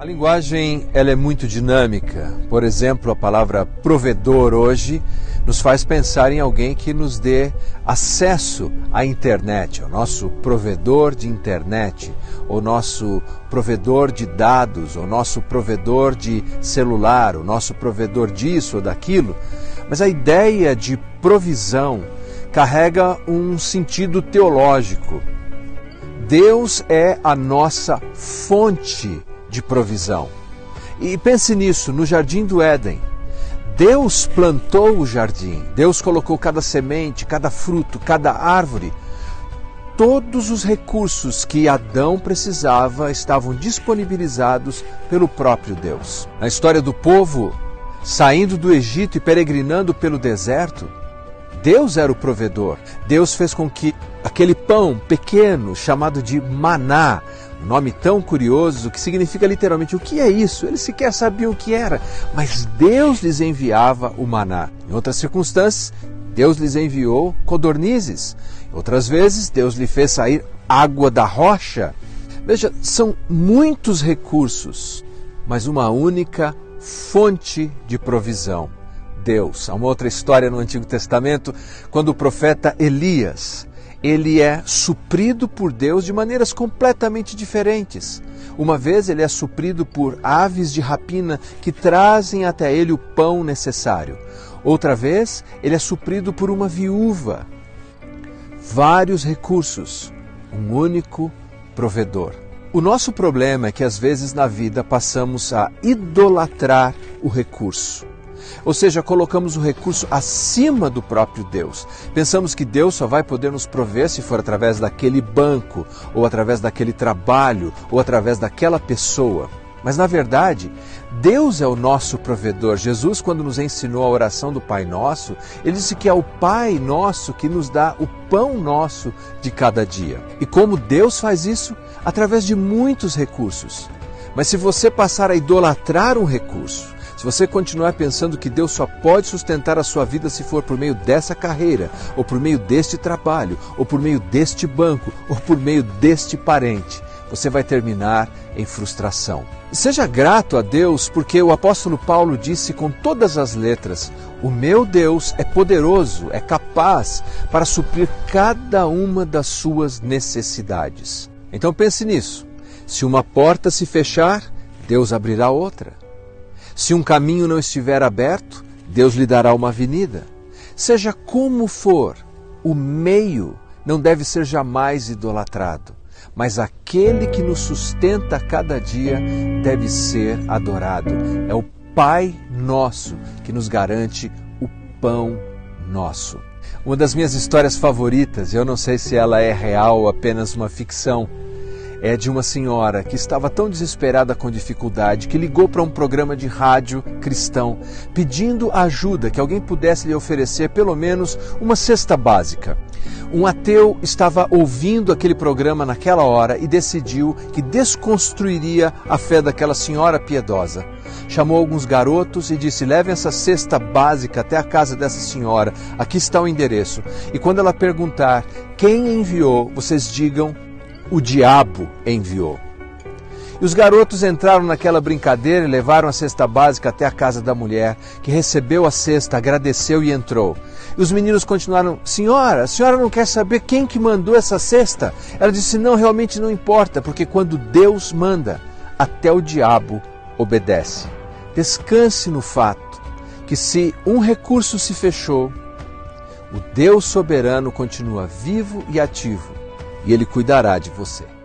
A linguagem ela é muito dinâmica. Por exemplo, a palavra provedor hoje nos faz pensar em alguém que nos dê acesso à internet, o nosso provedor de internet, o nosso provedor de dados, o nosso provedor de celular, o nosso provedor disso ou daquilo. Mas a ideia de provisão carrega um sentido teológico. Deus é a nossa fonte de provisão. E pense nisso, no jardim do Éden. Deus plantou o jardim, Deus colocou cada semente, cada fruto, cada árvore. Todos os recursos que Adão precisava estavam disponibilizados pelo próprio Deus. Na história do povo saindo do Egito e peregrinando pelo deserto, Deus era o provedor. Deus fez com que aquele pão pequeno, chamado de maná, nome tão curioso que significa literalmente o que é isso? Eles sequer sabiam o que era, mas Deus lhes enviava o maná. Em outras circunstâncias, Deus lhes enviou codornizes. Outras vezes, Deus lhe fez sair água da rocha. Veja, são muitos recursos, mas uma única fonte de provisão. Deus. Há uma outra história no Antigo Testamento, quando o profeta Elias ele é suprido por Deus de maneiras completamente diferentes. Uma vez ele é suprido por aves de rapina que trazem até ele o pão necessário. Outra vez ele é suprido por uma viúva. Vários recursos, um único provedor. O nosso problema é que às vezes na vida passamos a idolatrar o recurso. Ou seja, colocamos o recurso acima do próprio Deus. Pensamos que Deus só vai poder nos prover se for através daquele banco, ou através daquele trabalho, ou através daquela pessoa. Mas na verdade, Deus é o nosso provedor. Jesus, quando nos ensinou a oração do Pai Nosso, ele disse que é o Pai Nosso que nos dá o pão nosso de cada dia. E como Deus faz isso? Através de muitos recursos. Mas se você passar a idolatrar um recurso, se você continuar pensando que Deus só pode sustentar a sua vida se for por meio dessa carreira, ou por meio deste trabalho, ou por meio deste banco, ou por meio deste parente, você vai terminar em frustração. Seja grato a Deus, porque o apóstolo Paulo disse com todas as letras: O meu Deus é poderoso, é capaz para suprir cada uma das suas necessidades. Então pense nisso. Se uma porta se fechar, Deus abrirá outra. Se um caminho não estiver aberto, Deus lhe dará uma avenida. Seja como for, o meio não deve ser jamais idolatrado, mas aquele que nos sustenta a cada dia deve ser adorado. É o Pai nosso que nos garante o pão nosso. Uma das minhas histórias favoritas, eu não sei se ela é real ou apenas uma ficção, é de uma senhora que estava tão desesperada com dificuldade que ligou para um programa de rádio cristão pedindo ajuda, que alguém pudesse lhe oferecer pelo menos uma cesta básica. Um ateu estava ouvindo aquele programa naquela hora e decidiu que desconstruiria a fé daquela senhora piedosa. Chamou alguns garotos e disse: Levem essa cesta básica até a casa dessa senhora. Aqui está o endereço. E quando ela perguntar quem enviou, vocês digam o diabo enviou. E os garotos entraram naquela brincadeira e levaram a cesta básica até a casa da mulher, que recebeu a cesta, agradeceu e entrou. E os meninos continuaram: Senhora, a senhora não quer saber quem que mandou essa cesta? Ela disse: Não, realmente não importa, porque quando Deus manda, até o diabo obedece. Descanse no fato que se um recurso se fechou, o Deus soberano continua vivo e ativo e Ele cuidará de você.